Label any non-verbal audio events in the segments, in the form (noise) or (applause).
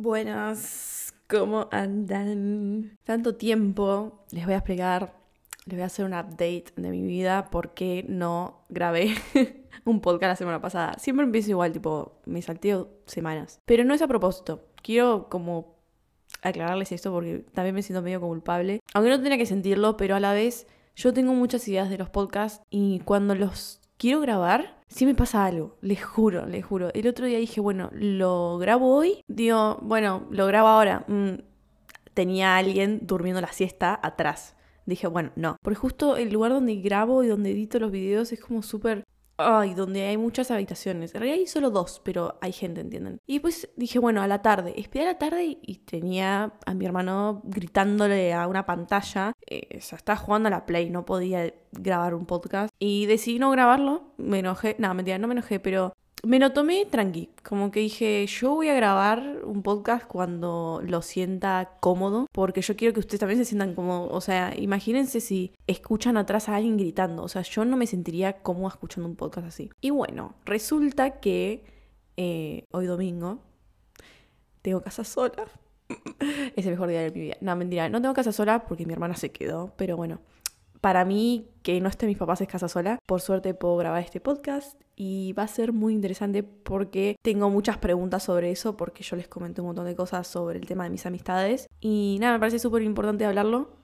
Buenas, ¿cómo andan? Tanto tiempo, les voy a explicar, les voy a hacer un update de mi vida porque no grabé (laughs) un podcast la semana pasada. Siempre empiezo igual, tipo, me salteo semanas. Pero no es a propósito. Quiero como aclararles esto porque también me siento medio culpable. Aunque no tenía que sentirlo, pero a la vez yo tengo muchas ideas de los podcasts y cuando los quiero grabar, sí me pasa algo, les juro, les juro. El otro día dije, bueno, lo grabo hoy, digo, bueno, lo grabo ahora. Mm, tenía alguien durmiendo la siesta atrás. Dije, bueno, no. Porque justo el lugar donde grabo y donde edito los videos es como súper Ay, donde hay muchas habitaciones. En realidad hay solo dos, pero hay gente, ¿entienden? Y después dije, bueno, a la tarde. Esperé a la tarde y tenía a mi hermano gritándole a una pantalla. Eh, o sea, estaba jugando a la Play, no podía grabar un podcast. Y decidí no grabarlo. Me enojé. No, mentira, no me enojé, pero me lo tomé tranqui, como que dije, yo voy a grabar un podcast cuando lo sienta cómodo, porque yo quiero que ustedes también se sientan como, o sea, imagínense si escuchan atrás a alguien gritando, o sea, yo no me sentiría cómoda escuchando un podcast así. Y bueno, resulta que eh, hoy domingo tengo casa sola. (laughs) es el mejor día de mi vida. No, mentira, no tengo casa sola porque mi hermana se quedó, pero bueno, para mí, que no esté mis papás es casa sola, por suerte puedo grabar este podcast y va a ser muy interesante porque tengo muchas preguntas sobre eso, porque yo les comenté un montón de cosas sobre el tema de mis amistades. Y nada, me parece súper importante hablarlo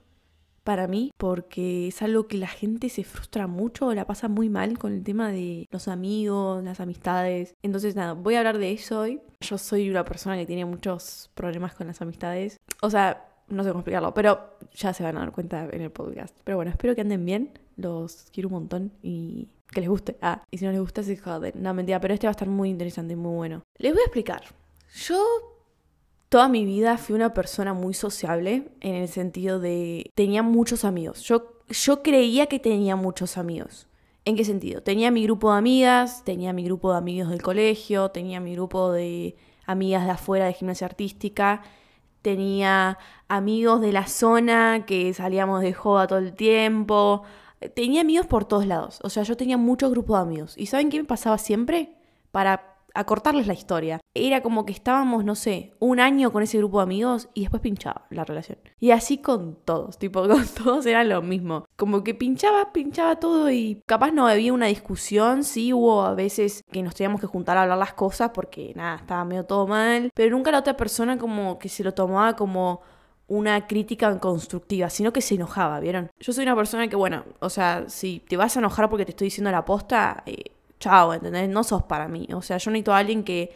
para mí, porque es algo que la gente se frustra mucho la pasa muy mal con el tema de los amigos, las amistades. Entonces, nada, voy a hablar de eso hoy. Yo soy una persona que tiene muchos problemas con las amistades. O sea, no sé cómo explicarlo, pero ya se van a dar cuenta en el podcast. Pero bueno, espero que anden bien, los quiero un montón y que les guste. Ah, y si no les gusta, se joden. No, mentira, pero este va a estar muy interesante y muy bueno. Les voy a explicar. Yo toda mi vida fui una persona muy sociable en el sentido de tenía muchos amigos. Yo, yo creía que tenía muchos amigos. ¿En qué sentido? Tenía mi grupo de amigas, tenía mi grupo de amigos del colegio, tenía mi grupo de amigas de afuera de gimnasia artística tenía amigos de la zona que salíamos de joda todo el tiempo. Tenía amigos por todos lados. O sea, yo tenía muchos grupos de amigos. ¿Y saben qué me pasaba siempre? Para acortarles la historia. Era como que estábamos, no sé, un año con ese grupo de amigos y después pinchaba la relación. Y así con todos, tipo, (laughs) con todos era lo mismo. Como que pinchaba, pinchaba todo y capaz no había una discusión, sí hubo a veces que nos teníamos que juntar a hablar las cosas porque nada, estaba medio todo mal, pero nunca la otra persona como que se lo tomaba como una crítica constructiva, sino que se enojaba, ¿vieron? Yo soy una persona que, bueno, o sea, si te vas a enojar porque te estoy diciendo la posta, eh, chao, ¿entendés? No sos para mí. O sea, yo necesito a alguien que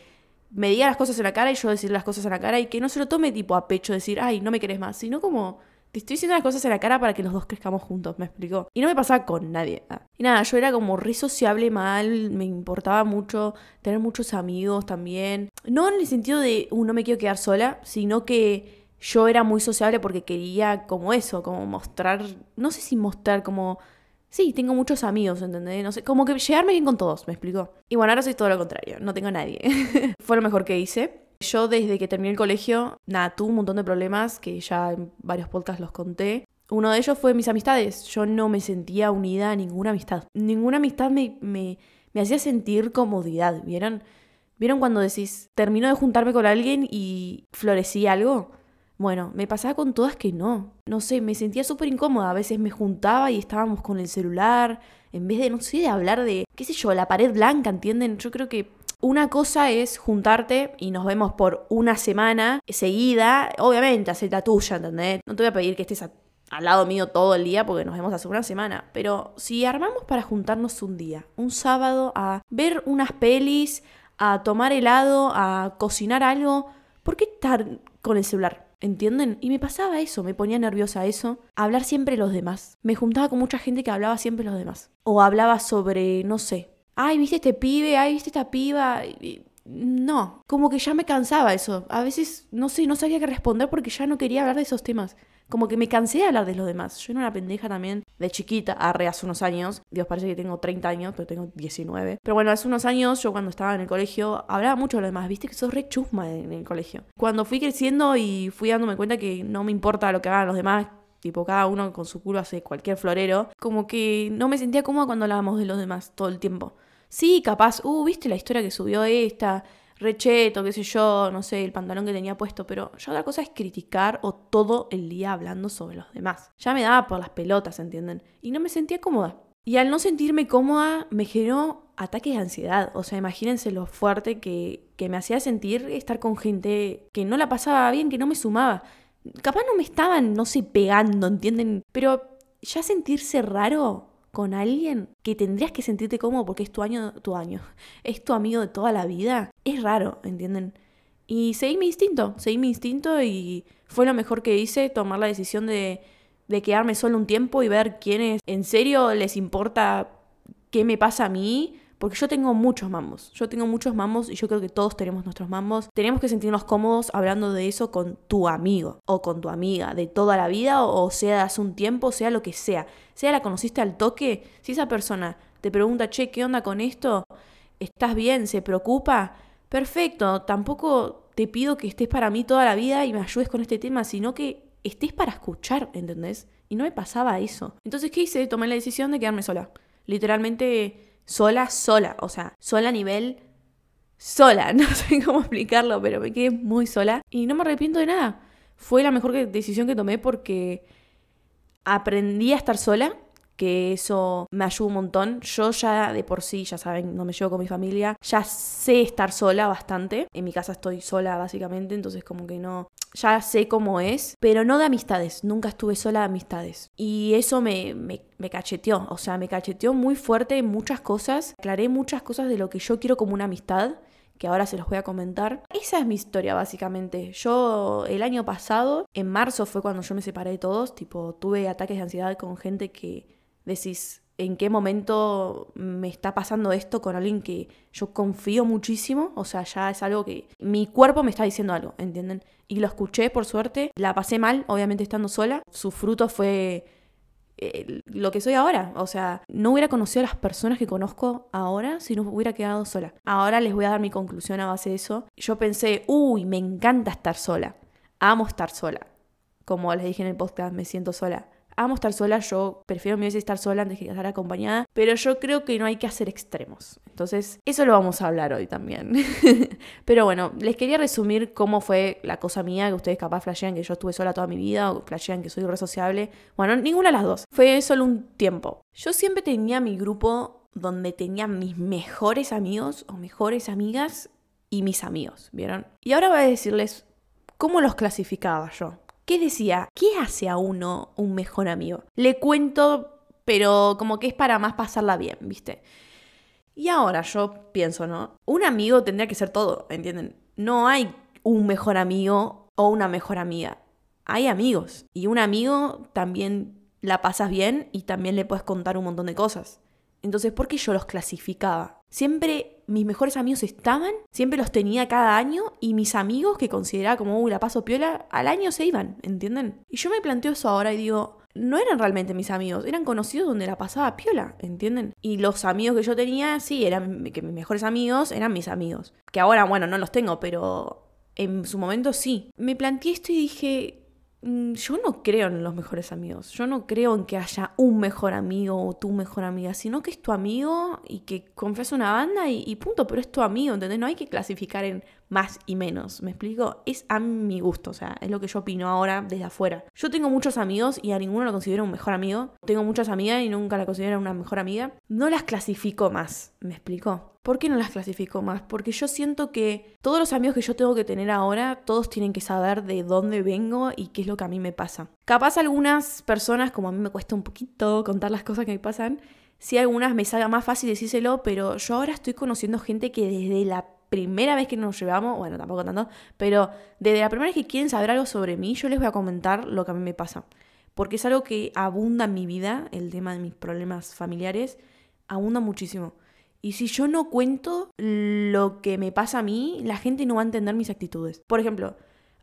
me diga las cosas en la cara y yo decir las cosas en la cara y que no se lo tome tipo a pecho decir, ay, no me querés más, sino como te estoy diciendo las cosas en la cara para que los dos crezcamos juntos, me explicó. Y no me pasaba con nadie. Ah. Y nada, yo era como re sociable mal, me importaba mucho tener muchos amigos también. No en el sentido de, uh, no me quiero quedar sola, sino que yo era muy sociable porque quería como eso, como mostrar, no sé si mostrar como Sí, tengo muchos amigos, ¿entendés? No sé, como que llegarme bien con todos, me explicó. Y bueno, ahora soy todo lo contrario, no tengo a nadie. (laughs) Fue lo mejor que hice. Yo desde que terminé el colegio, nada, tuve un montón de problemas que ya en varios podcasts los conté. Uno de ellos fue mis amistades. Yo no me sentía unida a ninguna amistad. Ninguna amistad me, me, me hacía sentir comodidad, ¿vieron? ¿Vieron cuando decís, termino de juntarme con alguien y florecí algo? Bueno, me pasaba con todas que no. No sé, me sentía súper incómoda. A veces me juntaba y estábamos con el celular. En vez de, no sé, de hablar de, qué sé yo, la pared blanca, ¿entienden? Yo creo que una cosa es juntarte y nos vemos por una semana seguida. Obviamente, hacer la tuya, ¿entendés? No te voy a pedir que estés al lado mío todo el día porque nos vemos hace una semana. Pero si armamos para juntarnos un día, un sábado, a ver unas pelis, a tomar helado, a cocinar algo, ¿por qué estar con el celular? ¿Entienden? Y me pasaba eso, me ponía nerviosa eso. Hablar siempre los demás. Me juntaba con mucha gente que hablaba siempre los demás. O hablaba sobre, no sé, ay, viste este pibe, ay, viste esta piba. No, como que ya me cansaba eso. A veces, no sé, no sabía qué responder porque ya no quería hablar de esos temas. Como que me cansé de hablar de los demás. Yo era una pendeja también de chiquita, arre hace unos años. Dios, parece que tengo 30 años, pero tengo 19. Pero bueno, hace unos años, yo cuando estaba en el colegio, hablaba mucho de los demás. Viste que sos re chusma en el colegio. Cuando fui creciendo y fui dándome cuenta que no me importa lo que hagan los demás, tipo cada uno con su culo hace cualquier florero, como que no me sentía cómoda cuando hablábamos de los demás todo el tiempo. Sí, capaz, uh, viste la historia que subió esta, recheto, qué sé yo, no sé, el pantalón que tenía puesto, pero ya otra cosa es criticar o todo el día hablando sobre los demás. Ya me daba por las pelotas, ¿entienden? Y no me sentía cómoda. Y al no sentirme cómoda, me generó ataques de ansiedad. O sea, imagínense lo fuerte que, que me hacía sentir estar con gente que no la pasaba bien, que no me sumaba. Capaz no me estaban, no sé, pegando, ¿entienden? Pero ya sentirse raro con alguien que tendrías que sentirte cómodo porque es tu año, tu año, (laughs) es tu amigo de toda la vida, es raro, ¿entienden? Y seguí mi instinto, seguí mi instinto y fue lo mejor que hice, tomar la decisión de, de quedarme solo un tiempo y ver quiénes en serio les importa qué me pasa a mí porque yo tengo muchos mambos. Yo tengo muchos mambos y yo creo que todos tenemos nuestros mambos. Tenemos que sentirnos cómodos hablando de eso con tu amigo o con tu amiga de toda la vida o sea hace un tiempo, sea lo que sea. Sea la conociste al toque, si esa persona te pregunta, che, ¿qué onda con esto? ¿Estás bien? ¿Se preocupa? Perfecto, tampoco te pido que estés para mí toda la vida y me ayudes con este tema, sino que estés para escuchar, ¿entendés? Y no me pasaba eso. Entonces, ¿qué hice? Tomé la decisión de quedarme sola. Literalmente sola, sola, o sea, sola a nivel sola, (laughs) no sé cómo explicarlo, pero me quedé muy sola y no me arrepiento de nada. Fue la mejor decisión que tomé porque aprendí a estar sola, que eso me ayudó un montón. Yo ya de por sí, ya saben, no me llevo con mi familia, ya sé estar sola bastante. En mi casa estoy sola básicamente, entonces como que no, ya sé cómo es, pero no de amistades, nunca estuve sola de amistades. Y eso me, me, me, cacheteó, o sea, me cacheteó muy fuerte en muchas cosas, aclaré muchas cosas de lo que yo quiero como una amistad, que ahora se los voy a comentar. Esa es mi historia básicamente. Yo el año pasado, en marzo fue cuando yo me separé de todos, tipo, tuve ataques de ansiedad con gente que decís, en qué momento me está pasando esto con alguien que yo confío muchísimo, o sea, ya es algo que mi cuerpo me está diciendo algo, ¿entienden? Y lo escuché por suerte, la pasé mal, obviamente estando sola, su fruto fue eh, lo que soy ahora, o sea, no hubiera conocido a las personas que conozco ahora si no hubiera quedado sola. Ahora les voy a dar mi conclusión a base de eso. Yo pensé, uy, me encanta estar sola, amo estar sola. Como les dije en el podcast, me siento sola amo estar sola, yo prefiero mil veces estar sola antes que estar acompañada, pero yo creo que no hay que hacer extremos. Entonces, eso lo vamos a hablar hoy también. (laughs) pero bueno, les quería resumir cómo fue la cosa mía, que ustedes capaz flashean que yo estuve sola toda mi vida o flashean que soy re sociable. Bueno, ninguna de las dos. Fue solo un tiempo. Yo siempre tenía mi grupo donde tenía mis mejores amigos o mejores amigas y mis amigos, ¿vieron? Y ahora voy a decirles cómo los clasificaba yo. ¿Qué decía? ¿Qué hace a uno un mejor amigo? Le cuento, pero como que es para más pasarla bien, ¿viste? Y ahora yo pienso, ¿no? Un amigo tendría que ser todo, ¿entienden? No hay un mejor amigo o una mejor amiga. Hay amigos. Y un amigo también la pasas bien y también le puedes contar un montón de cosas. Entonces, ¿por qué yo los clasificaba? Siempre mis mejores amigos estaban, siempre los tenía cada año y mis amigos que consideraba como, uy, la paso piola, al año se iban, ¿entienden? Y yo me planteo eso ahora y digo, no eran realmente mis amigos, eran conocidos donde la pasaba piola, ¿entienden? Y los amigos que yo tenía, sí, eran que mis mejores amigos eran mis amigos. Que ahora, bueno, no los tengo, pero en su momento sí. Me planteé esto y dije, yo no creo en los mejores amigos. Yo no creo en que haya un mejor amigo o tu mejor amiga, sino que es tu amigo y que confías una banda y, y, punto, pero es tu amigo, ¿entendés? No hay que clasificar en más y menos, ¿me explico? Es a mi gusto, o sea, es lo que yo opino ahora desde afuera. Yo tengo muchos amigos y a ninguno lo considero un mejor amigo. Tengo muchas amigas y nunca la considero una mejor amiga. No las clasifico más, ¿me explico? ¿Por qué no las clasifico más? Porque yo siento que todos los amigos que yo tengo que tener ahora, todos tienen que saber de dónde vengo y qué es lo que a mí me pasa. Capaz algunas personas, como a mí me cuesta un poquito contar las cosas que me pasan, sí algunas me salga más fácil decírselo, pero yo ahora estoy conociendo gente que desde la primera vez que nos llevamos, bueno, tampoco tanto, pero desde la primera vez que quieren saber algo sobre mí, yo les voy a comentar lo que a mí me pasa. Porque es algo que abunda en mi vida, el tema de mis problemas familiares, abunda muchísimo. Y si yo no cuento lo que me pasa a mí, la gente no va a entender mis actitudes. Por ejemplo,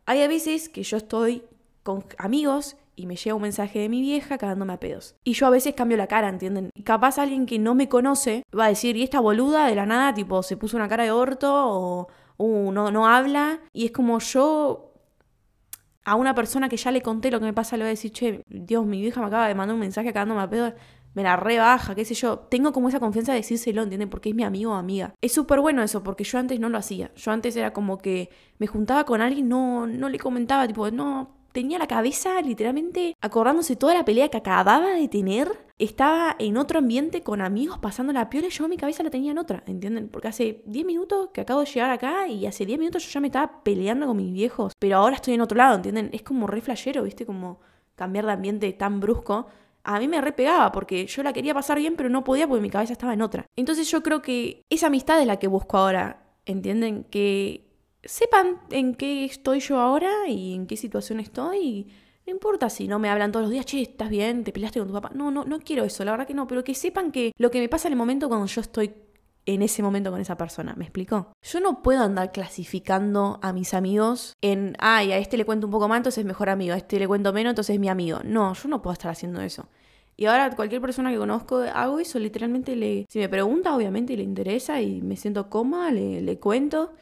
hay a veces que yo estoy con amigos y me llega un mensaje de mi vieja cagándome a pedos. Y yo a veces cambio la cara, ¿entienden? Y capaz alguien que no me conoce va a decir, ¿y esta boluda de la nada, tipo, se puso una cara de orto o uh, no, no habla? Y es como yo a una persona que ya le conté lo que me pasa, le voy a decir, che, Dios, mi vieja me acaba de mandar un mensaje cagándome a pedos me la rebaja, qué sé yo. Tengo como esa confianza de decírselo, ¿entienden? Porque es mi amigo o amiga. Es súper bueno eso, porque yo antes no lo hacía. Yo antes era como que me juntaba con alguien, no, no le comentaba, tipo, no, tenía la cabeza literalmente acordándose toda la pelea que acababa de tener. Estaba en otro ambiente con amigos pasando la piola y yo mi cabeza la tenía en otra, ¿entienden? Porque hace 10 minutos que acabo de llegar acá y hace 10 minutos yo ya me estaba peleando con mis viejos, pero ahora estoy en otro lado, ¿entienden? Es como re flashero, ¿viste? Como cambiar de ambiente tan brusco a mí me repegaba porque yo la quería pasar bien, pero no podía porque mi cabeza estaba en otra. Entonces yo creo que esa amistad es la que busco ahora, ¿entienden? Que sepan en qué estoy yo ahora y en qué situación estoy. no importa si no me hablan todos los días, che, ¿estás bien? ¿Te peleaste con tu papá? No, no, no quiero eso, la verdad que no, pero que sepan que lo que me pasa en el momento cuando yo estoy en ese momento con esa persona. ¿Me explico? Yo no puedo andar clasificando a mis amigos en, ay, a este le cuento un poco más, entonces es mejor amigo, a este le cuento menos, entonces es mi amigo. No, yo no puedo estar haciendo eso. Y ahora cualquier persona que conozco hago eso, literalmente le... Si me pregunta, obviamente le interesa y me siento cómoda, le, le cuento.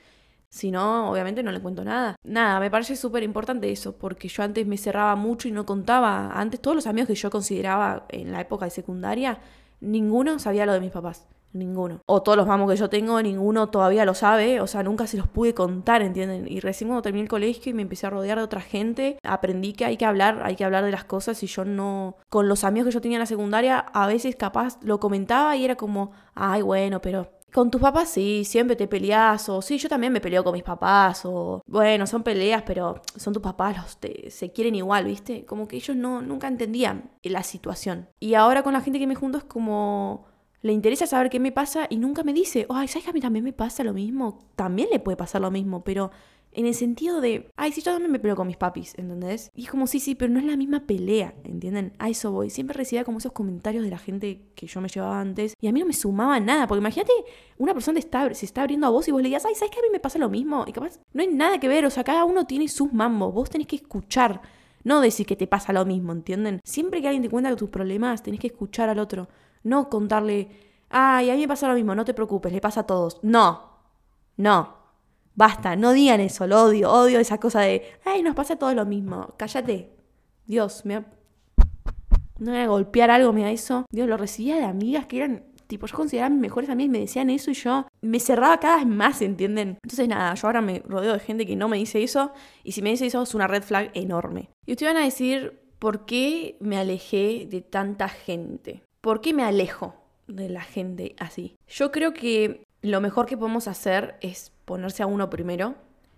Si no, obviamente no le cuento nada. Nada, me parece súper importante eso, porque yo antes me cerraba mucho y no contaba. Antes todos los amigos que yo consideraba en la época de secundaria, ninguno sabía lo de mis papás. Ninguno. O todos los mamos que yo tengo, ninguno todavía lo sabe. O sea, nunca se los pude contar, ¿entienden? Y recién cuando terminé el colegio y me empecé a rodear de otra gente, aprendí que hay que hablar, hay que hablar de las cosas. Y yo no. Con los amigos que yo tenía en la secundaria, a veces capaz lo comentaba y era como, ay, bueno, pero con tus papás sí, siempre te peleas, o sí, yo también me peleo con mis papás, o bueno, son peleas, pero son tus papás, los se quieren igual, ¿viste? Como que ellos no, nunca entendían la situación. Y ahora con la gente que me junto es como, le interesa saber qué me pasa y nunca me dice, ay, ¿sabes que a mí también me pasa lo mismo? También le puede pasar lo mismo, pero en el sentido de, ay, sí, yo también me peleo con mis papis, ¿entendés? Y es como, sí, sí, pero no es la misma pelea, ¿entienden? A eso voy. Siempre recibía como esos comentarios de la gente que yo me llevaba antes y a mí no me sumaba nada, porque imagínate, una persona está, se está abriendo a vos y vos le digas, ay, ¿sabes que a mí me pasa lo mismo? Y capaz, no hay nada que ver, o sea, cada uno tiene sus mambos, vos tenés que escuchar. No decir que te pasa lo mismo, ¿entienden? Siempre que alguien te cuenta tus problemas, tenés que escuchar al otro. No contarle, ay, a mí me pasa lo mismo, no te preocupes, le pasa a todos. No, no, basta, no digan eso, lo odio, odio esa cosa de, ay, nos pasa a todos lo mismo, cállate. Dios, me... No voy a golpear algo, me da eso. Dios, lo recibía de amigas que eran tipo, yo consideraba mis mejores amigas y me decían eso y yo me cerraba cada vez más, ¿entienden? Entonces nada, yo ahora me rodeo de gente que no me dice eso y si me dice eso es una red flag enorme. Y ustedes van a decir, ¿por qué me alejé de tanta gente? ¿Por qué me alejo? de la gente así. Yo creo que lo mejor que podemos hacer es ponerse a uno primero,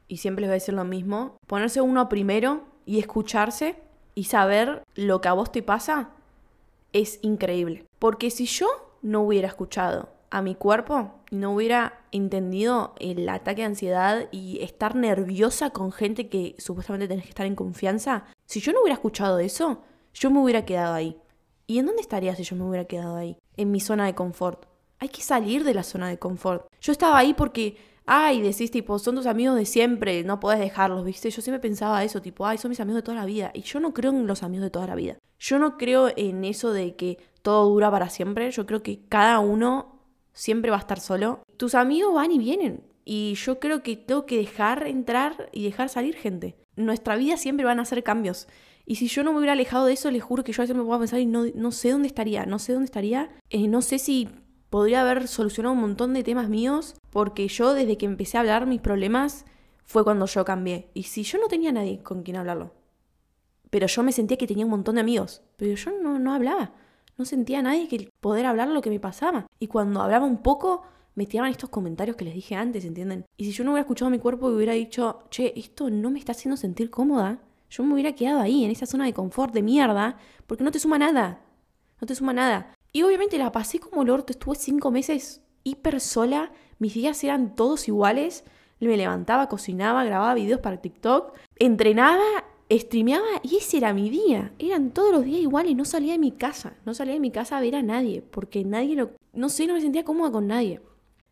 y siempre les voy a decir lo mismo, ponerse uno primero y escucharse y saber lo que a vos te pasa es increíble. Porque si yo no hubiera escuchado a mi cuerpo, no hubiera entendido el ataque de ansiedad y estar nerviosa con gente que supuestamente tenés que estar en confianza, si yo no hubiera escuchado eso, yo me hubiera quedado ahí. ¿Y en dónde estaría si yo me hubiera quedado ahí? En mi zona de confort. Hay que salir de la zona de confort. Yo estaba ahí porque, ay, decís tipo, son tus amigos de siempre, no podés dejarlos, ¿viste? Yo siempre pensaba eso, tipo, ay, son mis amigos de toda la vida. Y yo no creo en los amigos de toda la vida. Yo no creo en eso de que todo dura para siempre. Yo creo que cada uno siempre va a estar solo. Tus amigos van y vienen. Y yo creo que tengo que dejar entrar y dejar salir gente. Nuestra vida siempre van a hacer cambios. Y si yo no me hubiera alejado de eso, les juro que yo a veces me puedo pensar y no, no sé dónde estaría, no sé dónde estaría, eh, no sé si podría haber solucionado un montón de temas míos, porque yo desde que empecé a hablar mis problemas fue cuando yo cambié. Y si yo no tenía nadie con quien hablarlo, pero yo me sentía que tenía un montón de amigos, pero yo no, no hablaba, no sentía a nadie que poder hablar lo que me pasaba. Y cuando hablaba un poco, me tiraban estos comentarios que les dije antes, ¿entienden? Y si yo no hubiera escuchado mi cuerpo y hubiera dicho, che, esto no me está haciendo sentir cómoda, yo me hubiera quedado ahí, en esa zona de confort de mierda, porque no te suma nada. No te suma nada. Y obviamente la pasé como el orto, estuve cinco meses hiper sola, mis días eran todos iguales, me levantaba, cocinaba, grababa videos para TikTok, entrenaba, streameaba y ese era mi día. Eran todos los días iguales, no salía de mi casa, no salía de mi casa a ver a nadie, porque nadie lo... No sé, no me sentía cómoda con nadie.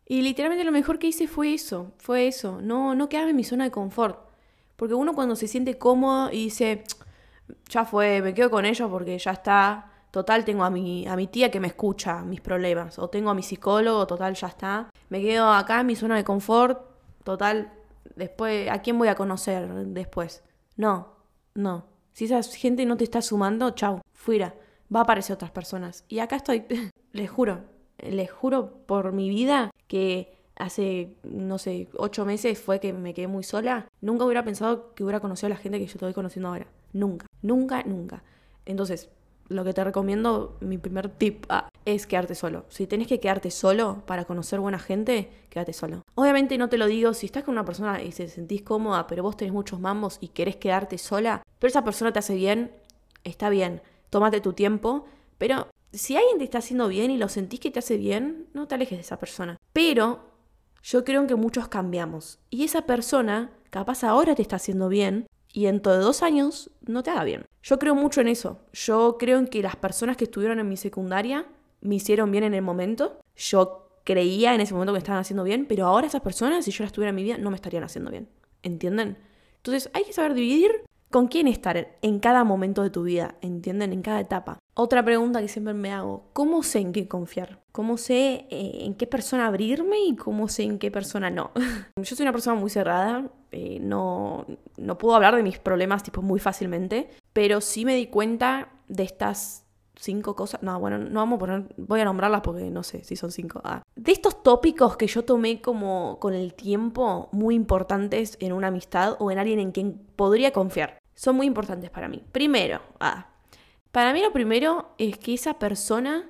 Y literalmente lo mejor que hice fue eso, fue eso, no, no quedarme en mi zona de confort. Porque uno cuando se siente cómodo y dice, ya fue, me quedo con ellos porque ya está, total tengo a mi, a mi tía que me escucha mis problemas, o tengo a mi psicólogo, total ya está, me quedo acá en mi zona de confort, total, después, ¿a quién voy a conocer después? No, no. Si esa gente no te está sumando, chau, fuera. va a aparecer otras personas. Y acá estoy, (laughs) les juro, les juro por mi vida que hace, no sé, ocho meses fue que me quedé muy sola. Nunca hubiera pensado que hubiera conocido a la gente que yo estoy conociendo ahora. Nunca, nunca, nunca. Entonces, lo que te recomiendo, mi primer tip ah, es quedarte solo. Si tenés que quedarte solo para conocer buena gente, quédate solo. Obviamente no te lo digo si estás con una persona y te sentís cómoda, pero vos tenés muchos mambos y querés quedarte sola, pero esa persona te hace bien, está bien. Tómate tu tiempo, pero si alguien te está haciendo bien y lo sentís que te hace bien, no te alejes de esa persona. Pero yo creo que muchos cambiamos. Y esa persona, capaz ahora te está haciendo bien, y dentro de dos años no te haga bien. Yo creo mucho en eso. Yo creo en que las personas que estuvieron en mi secundaria me hicieron bien en el momento. Yo creía en ese momento que me estaban haciendo bien, pero ahora esas personas, si yo las tuviera en mi vida, no me estarían haciendo bien. ¿Entienden? Entonces hay que saber dividir con quién estar en cada momento de tu vida, ¿entienden? En cada etapa. Otra pregunta que siempre me hago, ¿cómo sé en qué confiar? ¿Cómo sé eh, en qué persona abrirme y cómo sé en qué persona no? (laughs) Yo soy una persona muy cerrada, eh, no, no puedo hablar de mis problemas tipo muy fácilmente, pero sí me di cuenta de estas cinco cosas. No, bueno, no vamos a poner. Voy a nombrarlas porque no sé si son cinco. Ah. De estos tópicos que yo tomé como con el tiempo muy importantes en una amistad o en alguien en quien podría confiar. Son muy importantes para mí. Primero, ah, para mí lo primero es que esa persona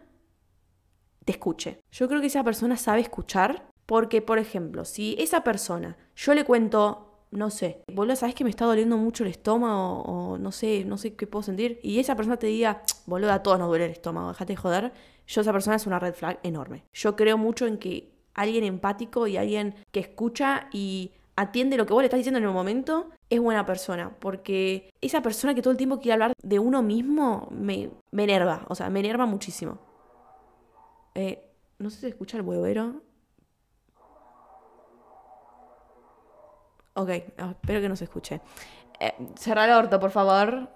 te escuche. Yo creo que esa persona sabe escuchar porque, por ejemplo, si esa persona, yo le cuento no sé, boludo, ¿sabes que me está doliendo mucho el estómago? O no sé, no sé qué puedo sentir. Y esa persona te diga, boludo, a todos nos duele el estómago, déjate de joder. Yo esa persona es una red flag enorme. Yo creo mucho en que alguien empático y alguien que escucha y atiende lo que vos le estás diciendo en el momento es buena persona. Porque esa persona que todo el tiempo quiere hablar de uno mismo me, me enerva. O sea, me enerva muchísimo. Eh, no sé si escucha el huevero. Ok, ah, espero que no se escuche. Eh, cerrar el orto, por favor.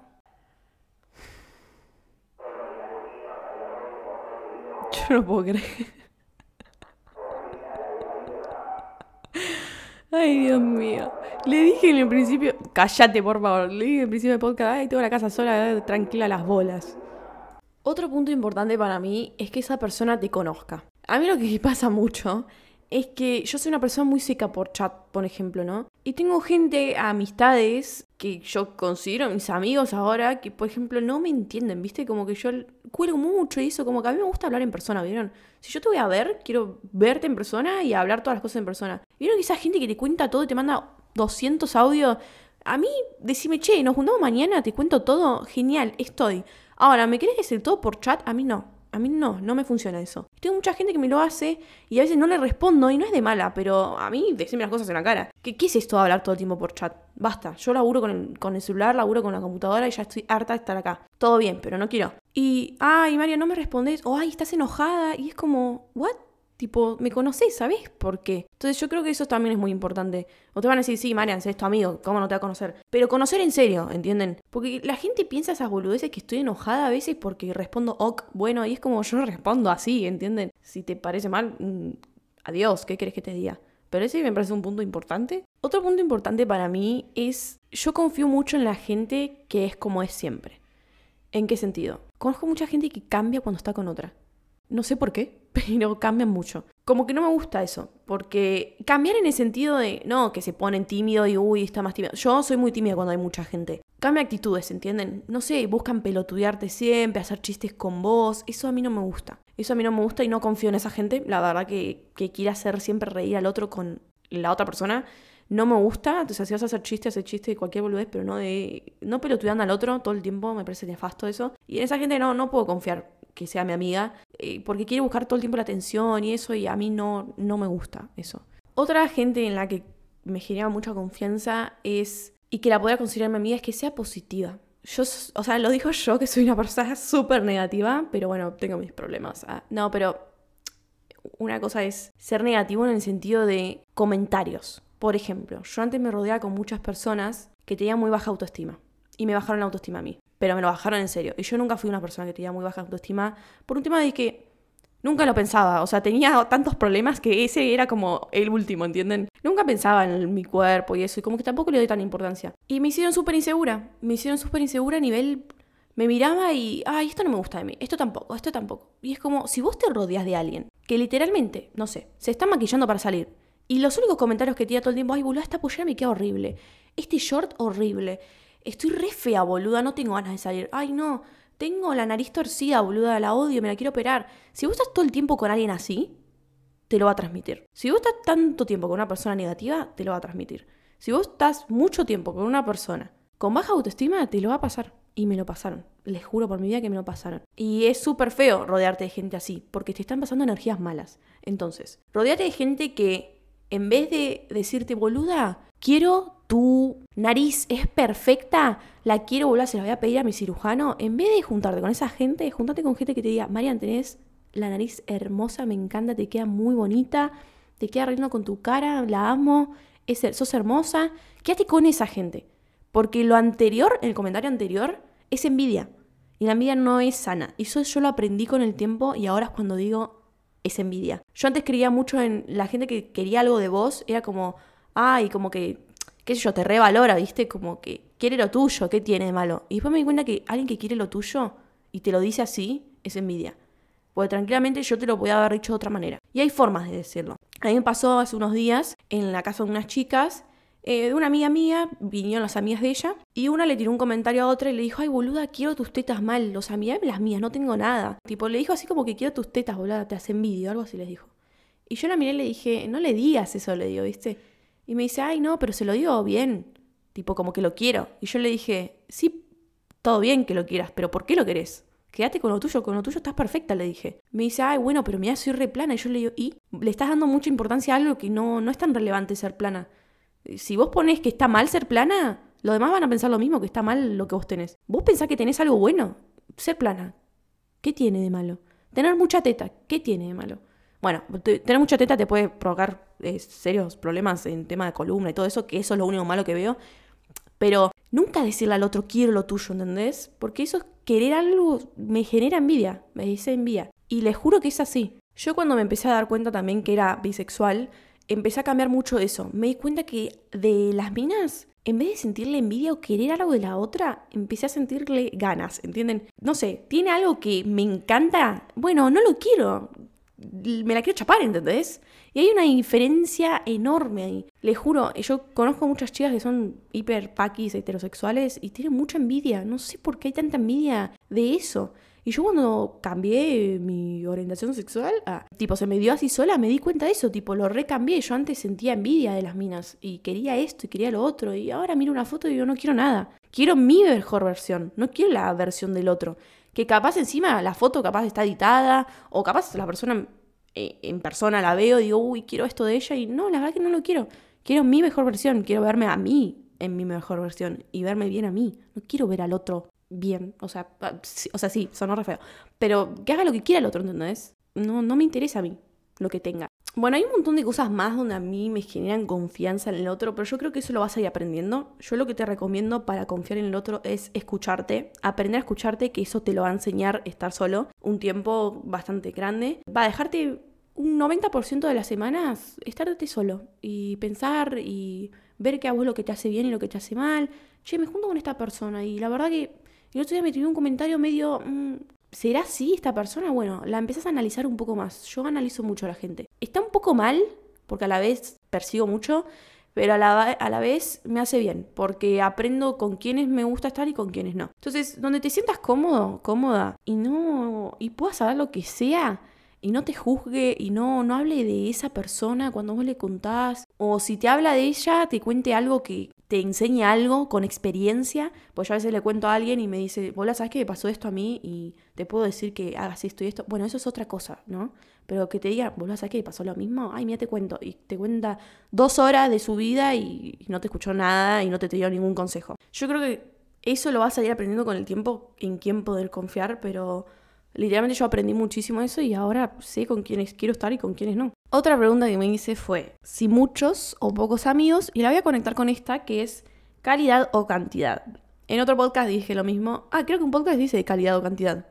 (laughs) Yo no puedo creer. Ay, Dios mío. Le dije en el principio, cállate por favor. Le dije en el principio del podcast, ay, tengo la casa sola, eh, tranquila las bolas. Otro punto importante para mí es que esa persona te conozca. A mí lo que pasa mucho es que yo soy una persona muy seca por chat, por ejemplo, ¿no? Y tengo gente, amistades, que yo considero mis amigos ahora, que por ejemplo no me entienden, ¿viste? Como que yo cuelgo mucho y eso, como que a mí me gusta hablar en persona, ¿vieron? Si yo te voy a ver, quiero verte en persona y hablar todas las cosas en persona. ¿Vieron que esa gente que te cuenta todo y te manda 200 audios? A mí, decime, che, nos juntamos mañana, te cuento todo, genial, estoy. Ahora, ¿me querés decir todo por chat? A mí no. A mí no, no me funciona eso. Tengo mucha gente que me lo hace y a veces no le respondo y no es de mala, pero a mí decime las cosas en la cara. ¿Qué, qué es esto de hablar todo el tiempo por chat? Basta, yo laburo con el, con el celular, laburo con la computadora y ya estoy harta de estar acá. Todo bien, pero no quiero. Y, ay, María, no me respondes, o ay, estás enojada, y es como, ¿what? Tipo, me conocés, ¿sabés por qué? Entonces yo creo que eso también es muy importante. O te van a decir, sí, Marian, es tu amigo, ¿cómo no te va a conocer? Pero conocer en serio, ¿entienden? Porque la gente piensa esas boludeces que estoy enojada a veces porque respondo ok, bueno, y es como yo (laughs) respondo así, ¿entienden? Si te parece mal, mm, adiós, ¿qué querés que te diga? Pero ese me parece un punto importante. Otro punto importante para mí es, yo confío mucho en la gente que es como es siempre. ¿En qué sentido? Conozco mucha gente que cambia cuando está con otra. No sé por qué, pero cambian mucho. Como que no me gusta eso, porque cambiar en el sentido de, no, que se ponen tímido y uy, está más tímido. Yo soy muy tímida cuando hay mucha gente. Cambia actitudes, ¿entienden? No sé, buscan pelotudearte siempre, hacer chistes con vos. Eso a mí no me gusta. Eso a mí no me gusta y no confío en esa gente. La verdad que, que quiere hacer siempre reír al otro con la otra persona. No me gusta. Entonces, si vas a hacer chistes, hacer chistes de cualquier boludez, pero no de. No pelotudeando al otro todo el tiempo. Me parece nefasto eso. Y en esa gente no, no puedo confiar que sea mi amiga, eh, porque quiere buscar todo el tiempo la atención y eso, y a mí no, no me gusta eso. Otra gente en la que me genera mucha confianza es, y que la podría considerar mi amiga, es que sea positiva. Yo, o sea, lo digo yo, que soy una persona (laughs) súper negativa, pero bueno, tengo mis problemas. Ah, no, pero una cosa es ser negativo en el sentido de comentarios. Por ejemplo, yo antes me rodeaba con muchas personas que tenían muy baja autoestima y me bajaron la autoestima a mí pero me lo bajaron en serio. Y yo nunca fui una persona que tenía muy baja autoestima por un tema de que nunca lo pensaba. O sea, tenía tantos problemas que ese era como el último, ¿entienden? Nunca pensaba en mi cuerpo y eso, y como que tampoco le doy tanta importancia. Y me hicieron súper insegura. Me hicieron súper insegura a nivel me miraba y, ay, esto no me gusta de mí, esto tampoco, esto tampoco. Y es como, si vos te rodeas de alguien que literalmente, no sé, se está maquillando para salir, y los únicos comentarios que tira todo el tiempo, ay, boluda, esta pollera me queda horrible, este short horrible, estoy re fea, boluda, no tengo ganas de salir, ay, no, tengo la nariz torcida, boluda, la odio, me la quiero operar. Si vos estás todo el tiempo con alguien así, te lo va a transmitir. Si vos estás tanto tiempo con una persona negativa, te lo va a transmitir. Si vos estás mucho tiempo con una persona con baja autoestima, te lo va a pasar. Y me lo pasaron. Les juro por mi vida que me lo pasaron. Y es súper feo rodearte de gente así, porque te están pasando energías malas. Entonces, rodeate de gente que en vez de decirte, boluda, quiero tu nariz es perfecta, la quiero, boluda, se la voy a pedir a mi cirujano. En vez de juntarte con esa gente, juntate con gente que te diga, Marian, tenés la nariz hermosa, me encanta, te queda muy bonita, te queda riendo con tu cara, la amo, es, sos hermosa. Quédate con esa gente. Porque lo anterior, el comentario anterior, es envidia. Y la envidia no es sana. Y eso yo lo aprendí con el tiempo y ahora es cuando digo, es envidia. Yo antes creía mucho en la gente que quería algo de vos, era como, ay, como que, qué sé yo, te revalora, ¿viste? Como que quiere lo tuyo, ¿qué tiene de malo? Y después me di cuenta que alguien que quiere lo tuyo y te lo dice así, es envidia. Porque tranquilamente yo te lo podía haber dicho de otra manera. Y hay formas de decirlo. A mí me pasó hace unos días en la casa de unas chicas eh, una amiga mía, vinieron las amigas de ella, y una le tiró un comentario a otra y le dijo, ay boluda, quiero tus tetas mal, los amigas las mías, no tengo nada. Tipo, le dijo así como que quiero tus tetas, boluda, te hacen vídeo, algo así les dijo. Y yo la miré y le dije, no le digas eso, le digo, ¿viste? Y me dice, ay no, pero se lo digo bien, tipo como que lo quiero. Y yo le dije, sí, todo bien que lo quieras, pero ¿por qué lo querés? Quédate con lo tuyo, con lo tuyo estás perfecta, le dije. Me dice, ay, bueno, pero mira, soy re plana. Y yo le digo, ¿y? Le estás dando mucha importancia a algo que no, no es tan relevante ser plana. Si vos pones que está mal ser plana, los demás van a pensar lo mismo, que está mal lo que vos tenés. Vos pensás que tenés algo bueno. Ser plana. ¿Qué tiene de malo? Tener mucha teta. ¿Qué tiene de malo? Bueno, tener mucha teta te puede provocar eh, serios problemas en tema de columna y todo eso, que eso es lo único malo que veo. Pero nunca decirle al otro quiero lo tuyo, ¿entendés? Porque eso es querer algo, me genera envidia, me dice envidia. Y les juro que es así. Yo cuando me empecé a dar cuenta también que era bisexual, empecé a cambiar mucho eso. Me di cuenta que de las minas, en vez de sentirle envidia o querer algo de la otra, empecé a sentirle ganas, ¿entienden? No sé, tiene algo que me encanta, bueno, no lo quiero, me la quiero chapar, ¿entendés? Y hay una diferencia enorme ahí. Les juro, yo conozco muchas chicas que son hiper paquis heterosexuales y tienen mucha envidia. No sé por qué hay tanta envidia de eso. Y yo cuando cambié mi orientación sexual, ah, tipo, se me dio así sola, me di cuenta de eso, tipo, lo recambié. Yo antes sentía envidia de las minas y quería esto y quería lo otro. Y ahora miro una foto y digo, no quiero nada. Quiero mi mejor versión, no quiero la versión del otro. Que capaz encima la foto capaz está editada o capaz la persona eh, en persona la veo y digo, uy, quiero esto de ella y no, la verdad que no lo quiero. Quiero mi mejor versión, quiero verme a mí en mi mejor versión y verme bien a mí. No quiero ver al otro bien. O sea, o sea, sí, sonó re feo. Pero que haga lo que quiera el otro, ¿entendés? No, no me interesa a mí lo que tenga. Bueno, hay un montón de cosas más donde a mí me generan confianza en el otro, pero yo creo que eso lo vas a ir aprendiendo. Yo lo que te recomiendo para confiar en el otro es escucharte, aprender a escucharte, que eso te lo va a enseñar estar solo un tiempo bastante grande. Va a dejarte un 90% de las semanas estarte solo y pensar y ver qué a vos lo que te hace bien y lo que te hace mal. Che, me junto con esta persona y la verdad que el otro día me tiró un comentario medio, mm, ¿será así esta persona? Bueno, la empezás a analizar un poco más. Yo analizo mucho a la gente. Está un poco mal, porque a la vez persigo mucho, pero a la, a la vez me hace bien, porque aprendo con quienes me gusta estar y con quienes no. Entonces, donde te sientas cómodo, cómoda, y no, y puedas saber lo que sea, y no te juzgue y no, no hable de esa persona cuando vos le contás. O si te habla de ella, te cuente algo que te enseñe algo con experiencia. Pues yo a veces le cuento a alguien y me dice, hola, ¿sabes qué me pasó esto a mí? Y te puedo decir que hagas esto y esto. Bueno, eso es otra cosa, ¿no? Pero que te diga, hola, ¿sabes qué me pasó lo mismo? Ay, mira, te cuento. Y te cuenta dos horas de su vida y no te escuchó nada y no te dio ningún consejo. Yo creo que eso lo vas a ir aprendiendo con el tiempo en quién poder confiar, pero Literalmente yo aprendí muchísimo eso y ahora sé con quiénes quiero estar y con quiénes no. Otra pregunta que me hice fue si muchos o pocos amigos, y la voy a conectar con esta que es calidad o cantidad. En otro podcast dije lo mismo. Ah, creo que un podcast dice calidad o cantidad.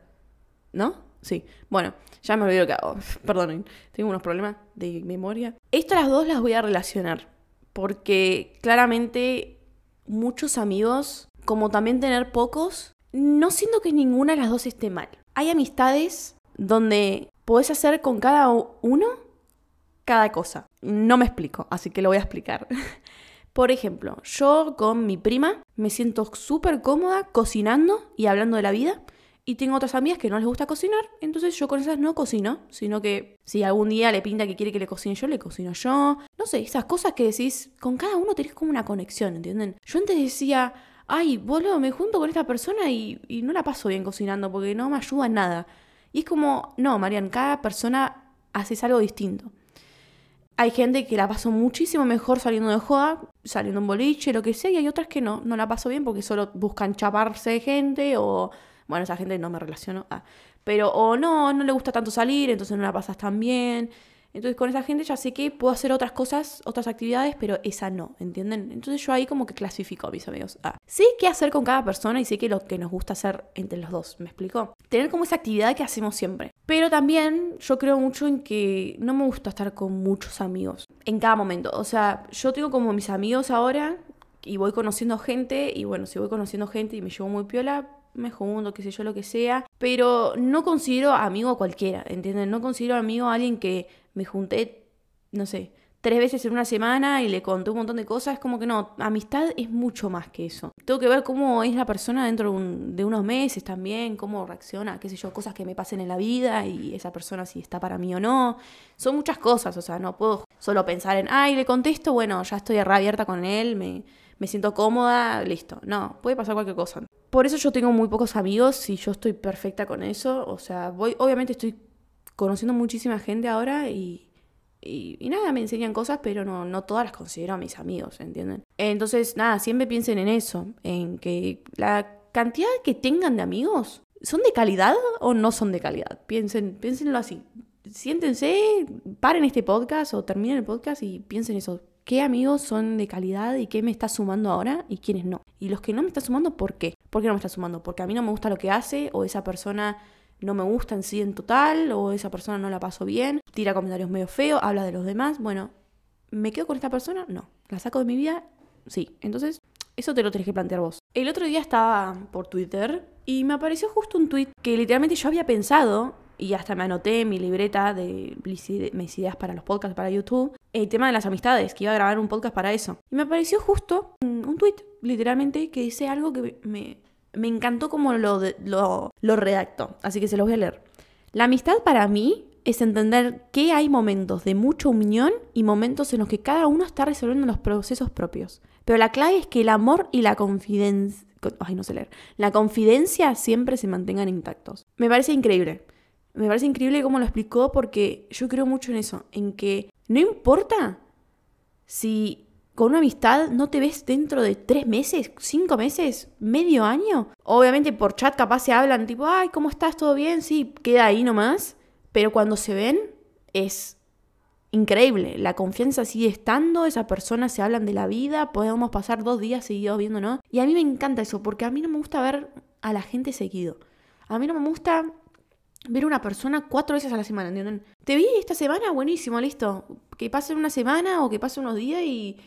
¿No? Sí. Bueno, ya me olvidé lo que hago. (laughs) Perdonen, tengo unos problemas de memoria. Estas las dos las voy a relacionar. Porque claramente muchos amigos, como también tener pocos, no siento que ninguna de las dos esté mal. Hay amistades donde podés hacer con cada uno cada cosa. No me explico, así que lo voy a explicar. (laughs) Por ejemplo, yo con mi prima me siento súper cómoda cocinando y hablando de la vida. Y tengo otras amigas que no les gusta cocinar, entonces yo con esas no cocino, sino que si algún día le pinta que quiere que le cocine yo, le cocino yo. No sé, esas cosas que decís, con cada uno tenés como una conexión, ¿entienden? Yo antes decía, ay, boludo, me junto con esta persona y, no la paso bien cocinando porque no me ayuda en nada. Y es como, no, Marian, cada persona haces algo distinto. Hay gente que la pasó muchísimo mejor saliendo de joda, saliendo en boliche, lo que sea, y hay otras que no, no la paso bien porque solo buscan chaparse de gente o bueno, esa gente no me relaciono. Ah, pero o no, no le gusta tanto salir, entonces no la pasas tan bien. Entonces con esa gente ya sé que puedo hacer otras cosas, otras actividades, pero esa no, ¿entienden? Entonces yo ahí como que clasifico a mis amigos. Ah, sé qué hacer con cada persona y sé que lo que nos gusta hacer entre los dos, ¿me explico? Tener como esa actividad que hacemos siempre. Pero también yo creo mucho en que no me gusta estar con muchos amigos en cada momento. O sea, yo tengo como mis amigos ahora y voy conociendo gente y bueno, si voy conociendo gente y me llevo muy piola, me junto, qué sé yo, lo que sea, pero no considero amigo a cualquiera, ¿entienden? No considero amigo a alguien que me junté, no sé, tres veces en una semana y le conté un montón de cosas, es como que no, amistad es mucho más que eso. Tengo que ver cómo es la persona dentro de, unos meses también, cómo reacciona, qué sé yo, cosas que me pasen en la vida y esa persona si está para mí o no. Son muchas cosas, o sea, no puedo solo pensar en, ay, le contesto, bueno, ya estoy reabierta con él, me, me siento cómoda, listo. No, puede pasar cualquier cosa. Por eso yo tengo muy pocos amigos y yo estoy perfecta con eso. O sea, voy, obviamente estoy conociendo muchísima gente ahora y, y, nada, me enseñan cosas, pero no, no todas las considero mis amigos, ¿entienden? Entonces, nada, siempre piensen en eso, en que la cantidad que tengan de amigos, ¿son de calidad o no son de calidad? Piensen, piénsenlo así. Siéntense, paren este podcast o terminen el podcast y piensen eso qué amigos son de calidad y qué me está sumando ahora y quiénes no. Y los que no me están sumando, ¿por qué? ¿Por qué no me está sumando? Porque a mí no me gusta lo que hace o esa persona no me gusta en sí en total o esa persona no la paso bien, tira comentarios medio feos, habla de los demás. Bueno, ¿me quedo con esta persona? No. ¿La saco de mi vida? Sí. Entonces, eso te lo tenés que plantear vos. El otro día estaba por Twitter y me apareció justo un tweet que literalmente yo había pensado y hasta me anoté en mi libreta de mis ideas para los podcasts para YouTube, el tema de las amistades, que iba a grabar un podcast para eso. Y me apareció justo un, tweet, literalmente, que dice algo que me, me encantó como lo, lo, lo redactó, así que se los voy a leer. La amistad para mí es entender que hay momentos de mucha unión y momentos en los que cada uno está resolviendo los procesos propios. Pero la clave es que el amor y la confidencia, ay no sé leer, la confidencia siempre se mantengan intactos. Me parece increíble. Me parece increíble cómo lo explicó porque yo creo mucho en eso, en que no importa si con una amistad no te ves dentro de tres meses, cinco meses, medio año. Obviamente por chat capaz se hablan tipo, ay, ¿cómo estás? ¿Todo bien? Sí, queda ahí nomás. Pero cuando se ven es increíble. La confianza sigue estando, esa persona se hablan de la vida, podemos pasar dos días seguidos viéndonos. Y a mí me encanta eso, porque a mí no me gusta ver a la gente seguido. A mí no me gusta ver a una persona cuatro veces a la semana, ¿entienden? Te vi esta semana, buenísimo, listo. Que pase una semana o que pase unos días y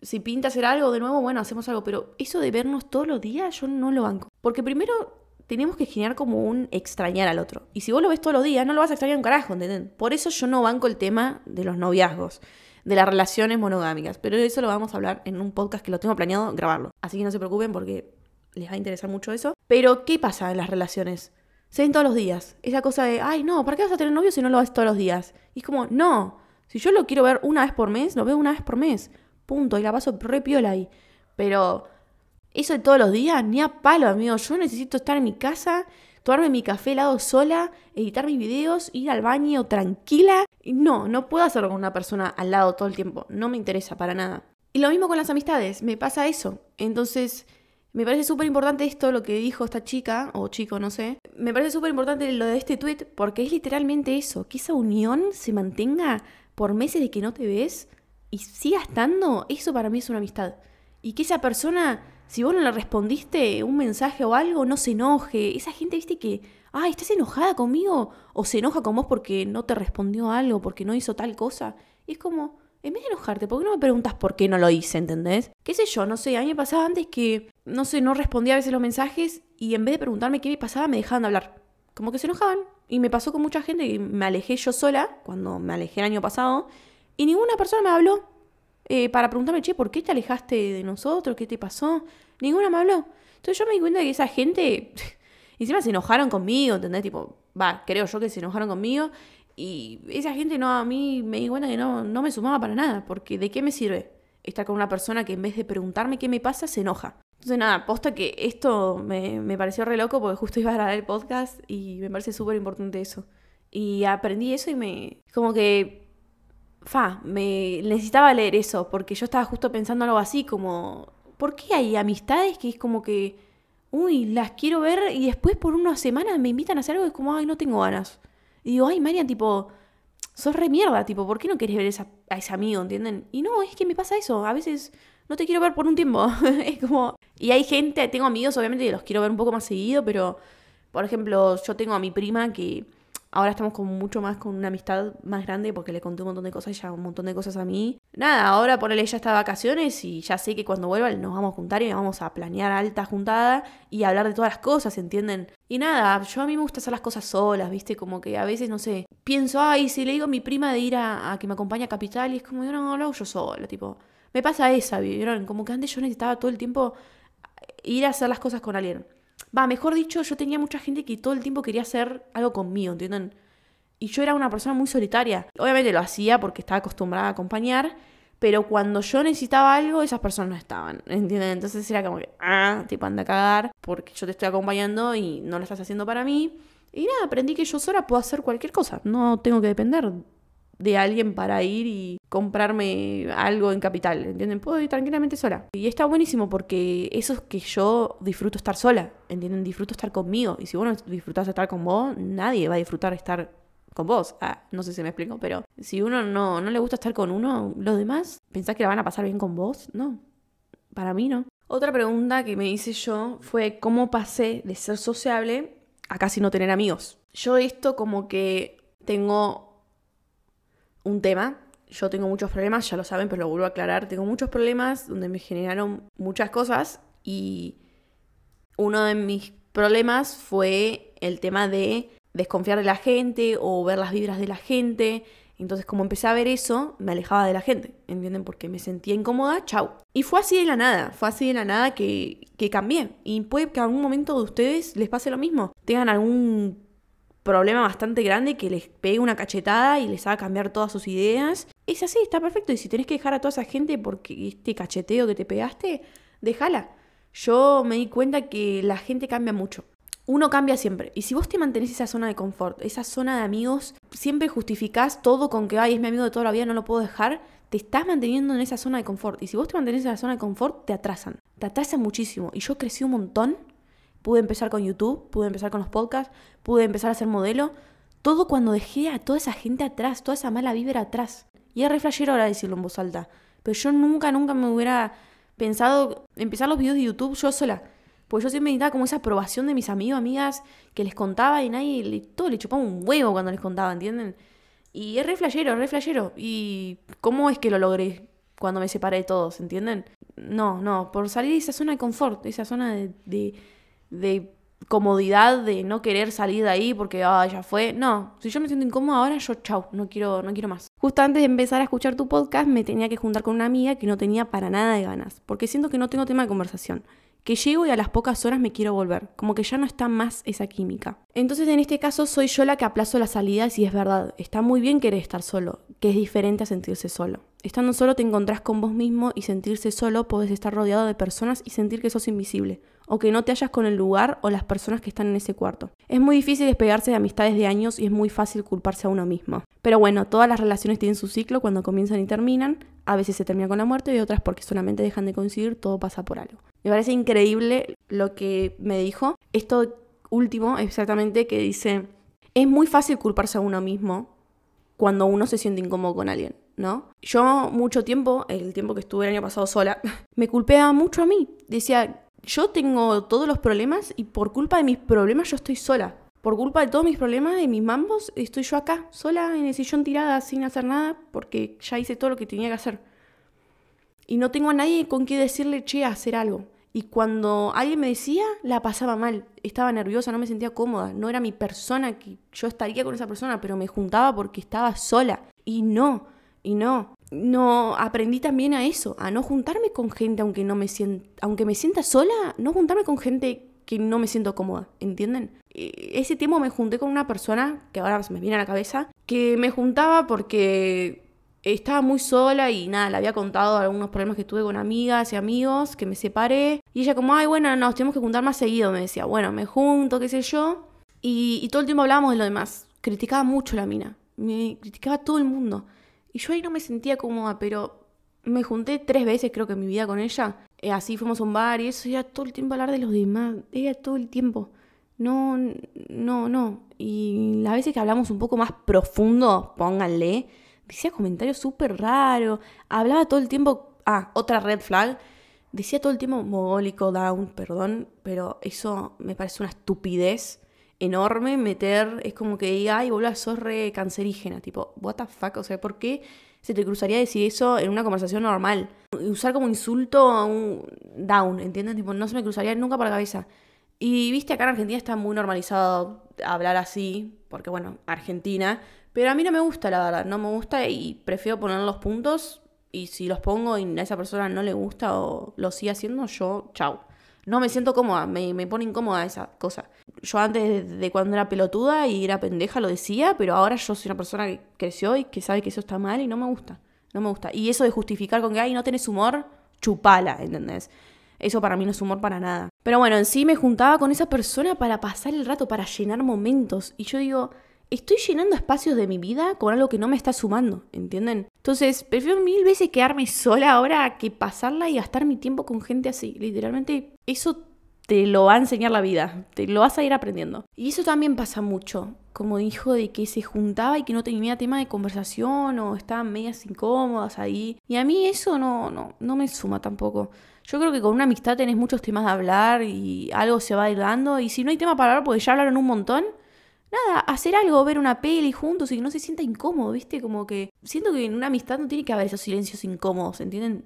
si pinta hacer algo de nuevo, bueno, hacemos algo. Pero eso de vernos todos los días, yo no lo banco. Porque primero tenemos que generar como un extrañar al otro. Y si vos lo ves todos los días, no lo vas a extrañar un carajo, ¿entienden? Por eso yo no banco el tema de los noviazgos, de las relaciones monogámicas. Pero eso lo vamos a hablar en un podcast que lo tengo planeado grabarlo. Así que no se preocupen porque les va a interesar mucho eso. Pero, ¿qué pasa en las relaciones? se ven todos los días. Esa cosa de, ay, no, ¿para qué vas a tener novio si no lo ves todos los días? Y es como, no, si yo lo quiero ver una vez por mes, lo veo una vez por mes. Punto. Y la paso re piola ahí. Pero eso de todos los días, ni a palo, amigo. Yo necesito estar en mi casa, tomarme mi café helado sola, editar mis videos, ir al baño tranquila. No, no puedo hacerlo con una persona al lado todo el tiempo. No me interesa para nada. Y lo mismo con las amistades, me pasa eso. Entonces, me parece súper importante esto, lo que dijo esta chica, o chico, no sé. Me parece súper importante lo de este tweet porque es literalmente eso, que esa unión se mantenga por meses de que no te ves y siga estando, eso para mí es una amistad. Y que esa persona, si vos no le respondiste un mensaje o algo, no se enoje. Esa gente, viste que, ah, estás enojada conmigo o se enoja con vos porque no te respondió algo, porque no hizo tal cosa. Y es como, en vez de enojarte, ¿por qué no me preguntas por qué no lo hice, entendés? ¿Qué sé yo? No sé, a mí me pasaba antes que no sé, no respondía a veces los mensajes y en vez de preguntarme qué me pasaba, me dejaban de hablar. Como que se enojaban. Y me pasó con mucha gente que me alejé yo sola, cuando me alejé el año pasado, y ninguna persona me habló eh, para preguntarme, che, ¿por qué te alejaste de nosotros? ¿Qué te pasó? Ninguna me habló. Entonces yo me di cuenta de que esa gente, (laughs) encima se enojaron conmigo, ¿entendés? Tipo, va, creo yo que se enojaron conmigo. Y esa gente no, a mí me di cuenta que no, no me sumaba para nada, porque ¿de qué me sirve estar con una persona que en vez de preguntarme qué me pasa, se enoja? Entonces nada, posta que esto me, me pareció re loco porque justo (laughs) iba a grabar el podcast y me parece súper importante eso. Y aprendí eso y me... como que... Fa, me necesitaba leer eso porque yo estaba justo pensando algo así como... ¿Por qué hay amistades que es como que... Uy, las quiero ver y después por unas semanas me invitan a hacer algo y es como, ay, no tengo ganas. Y digo, ay, Marian, tipo, sos re mierda, tipo, ¿por qué no querés ver a ese amigo, entienden? Y no, es que me pasa eso. A veces no te quiero ver por un tiempo. (laughs) es como... Y hay gente, tengo amigos, obviamente, que los quiero ver un poco más seguido, pero, por ejemplo, yo tengo a mi prima que ahora estamos con mucho más con una amistad más grande porque le conté un montón de cosas, ella un montón de cosas a mí. Nada, ahora por ella está de vacaciones y ya sé que cuando vuelva nos vamos a juntar y vamos a planear alta juntada y hablar de todas las cosas, ¿entienden? Y nada, yo a mí me gusta hacer las cosas solas, ¿viste? Como que a veces, no sé, pienso, ay, si le digo a mi prima de ir a, que me acompañe a Capital y es como, yo no, lo hago yo sola, tipo. Me pasa esa, ¿vieron? Como que antes yo necesitaba todo el tiempo ir a hacer las cosas con alguien. Va, mejor dicho, yo tenía mucha gente que todo el tiempo quería hacer algo conmigo, ¿entienden? Y yo era una persona muy solitaria. Obviamente lo hacía porque estaba acostumbrada a acompañar, pero cuando yo necesitaba algo, esas personas no estaban, ¿entienden? Entonces era como que, ah, tipo anda a cagar, porque yo te estoy acompañando y no lo estás haciendo para mí. Y nada, aprendí que yo sola puedo hacer cualquier cosa, no tengo que depender de alguien para ir y comprarme algo en capital, ¿entienden? Puedo ir tranquilamente sola. Y está buenísimo porque eso es que yo disfruto estar sola, ¿entienden? Disfruto estar conmigo. Y si vos no disfrutás estar con vos, nadie va a disfrutar estar con vos. Ah, no sé si me explico, pero si uno no, no le gusta estar con uno, los demás, ¿pensás que la van a pasar bien con vos? No, para mí no. Otra pregunta que me hice yo fue cómo pasé de ser sociable a casi no tener amigos. Yo esto como que tengo un tema. Yo tengo muchos problemas, ya lo saben, pero lo vuelvo a aclarar. Tengo muchos problemas donde me generaron muchas cosas y uno de mis problemas fue el tema de desconfiar de la gente o ver las vibras de la gente. Entonces, como empecé a ver eso, me alejaba de la gente, ¿entienden? Porque me sentía incómoda, chau. Y fue así de la nada, fue así de la nada que, que cambié. Y puede que en algún momento de ustedes les pase lo mismo. Tengan algún problema bastante grande que les pegue una cachetada y les haga cambiar todas sus ideas. Es así, está perfecto. Y si tenés que dejar a toda esa gente porque este cacheteo que te pegaste, déjala. Yo me di cuenta que la gente cambia mucho. Uno cambia siempre. Y si vos te mantenés esa zona de confort, esa zona de amigos, siempre justificás todo con que, ay, es mi amigo de toda la vida, no lo puedo dejar, te estás manteniendo en esa zona de confort. Y si vos te mantenés en esa zona de confort, te atrasan. Te atrasan muchísimo. Y yo crecí un montón Pude empezar con YouTube, pude empezar con los podcasts, pude empezar a ser modelo. Todo cuando dejé a toda esa gente atrás, toda esa mala vibra atrás. Y es re ahora decirlo en voz alta. Pero yo nunca, nunca me hubiera pensado empezar los videos de YouTube yo sola. Porque yo siempre necesitaba como esa aprobación de mis amigos, amigas, que les contaba y nadie, todo le chupaba un huevo cuando les contaba, ¿entienden? Y es re flashero, re flashero. ¿Y cómo es que lo logré cuando me separé de todos, ¿entienden? No, no, por salir de esa zona de confort, esa zona de comodidad de no querer salir de ahí porque ah, ya fue. No, si yo me siento incómoda ahora, yo chau, no quiero, no quiero más. Justo antes de empezar a escuchar tu podcast, me tenía que juntar con una amiga que no tenía para nada de ganas, porque siento que no tengo tema de conversación. Que llego y a las pocas horas me quiero volver, como que ya no está más esa química. Entonces en este caso soy yo la que aplazo las salidas y es verdad, está muy bien querer estar solo, que es diferente a sentirse solo. Estando solo te encontrás con vos mismo y sentirse solo podés estar rodeado de personas y sentir que sos invisible o que no te hallas con el lugar o las personas que están en ese cuarto. Es muy difícil despegarse de amistades de años y es muy fácil culparse a uno mismo. Pero bueno, todas las relaciones tienen su ciclo cuando comienzan y terminan. A veces se termina con la muerte y otras porque solamente dejan de coincidir, todo pasa por algo. Me parece increíble lo que me dijo. Esto último, exactamente, que dice, es muy fácil culparse a uno mismo cuando uno se siente incómodo con alguien. ¿no? Yo mucho tiempo, el tiempo que estuve el año pasado sola, (laughs) me culpeaba mucho a mí. Decía, yo tengo todos los problemas y por culpa de mis problemas yo estoy sola. Por culpa de todos mis problemas, de mis mambos, estoy yo acá, sola en el sillón tirada, sin hacer nada, porque ya hice todo lo que tenía que hacer. Y no tengo a nadie con quien decirle, che, a hacer algo. Y cuando alguien me decía, la pasaba mal, estaba nerviosa, no me sentía cómoda, no era mi persona, que yo estaría con esa persona, pero me juntaba porque estaba sola. Y no, y no, no aprendí también a eso, a no juntarme con gente aunque no me sienta, aunque me sienta sola, no juntarme con gente que no me siento cómoda, ¿entienden? E, ese tiempo me junté con una persona que ahora se me viene a la cabeza, que me juntaba porque estaba muy sola y nada, le había contado algunos problemas que tuve con amigas y amigos, que me separé. Y ella como, ay, bueno, nos tenemos que juntar más seguido, me decía, bueno, me junto, qué sé yo. Y, todo el tiempo hablábamos de lo demás. Criticaba mucho la mina, me criticaba todo el mundo. Y yo ahí no me sentía cómoda, pero me junté tres veces creo que en mi vida con ella. Eh, así fuimos a un bar y eso, era todo el tiempo hablar de los demás, era todo el tiempo. No, no, no. Y las veces que hablamos un poco más profundo, pónganle, decía comentarios súper raros, hablaba todo el tiempo, ah, otra red flag, decía todo el tiempo mogólico, down, perdón, pero eso me parece una estupidez enorme meter, es como que diga, ay, boludo, sos re cancerígena, tipo, what the fuck, o sea, ¿por qué se te cruzaría decir eso en una conversación normal? Usar como insulto a un down, ¿entiendes? Tipo, no se me cruzaría nunca por la cabeza. Y viste, acá en Argentina está muy normalizado hablar así, porque bueno, Argentina, pero a mí no me gusta, la verdad, no me gusta y prefiero poner los puntos y si los pongo y a esa persona no le gusta o lo sigue haciendo, yo, chau no me siento cómoda, me, me pone incómoda esa cosa. Yo antes de, cuando era pelotuda y era pendeja lo decía, pero ahora yo soy una persona que creció y que sabe que eso está mal y no me gusta. No me gusta. Y eso de justificar con que, ay, no tenés humor, chupala, ¿entendés? Eso para mí no es humor para nada. Pero bueno, en sí me juntaba con esa persona para pasar el rato, para llenar momentos. Y yo digo, estoy llenando espacios de mi vida con algo que no me está sumando, ¿entienden? Entonces, prefiero mil veces quedarme sola ahora que pasarla y gastar mi tiempo con gente así. Literalmente, eso te lo va a enseñar la vida, te lo vas a ir aprendiendo. Y eso también pasa mucho, como dijo, de que se juntaba y que no tenía tema de conversación o estaban medias incómodas ahí. Y a mí eso no, no, no me suma tampoco. Yo creo que con una amistad tenés muchos temas de hablar y algo se va a ir dando. Y si no hay tema para hablar, porque ya hablaron un montón, nada, hacer algo, ver una peli juntos y que no se sienta incómodo, ¿viste? Como que siento que en una amistad no tiene que haber esos silencios incómodos, ¿entienden?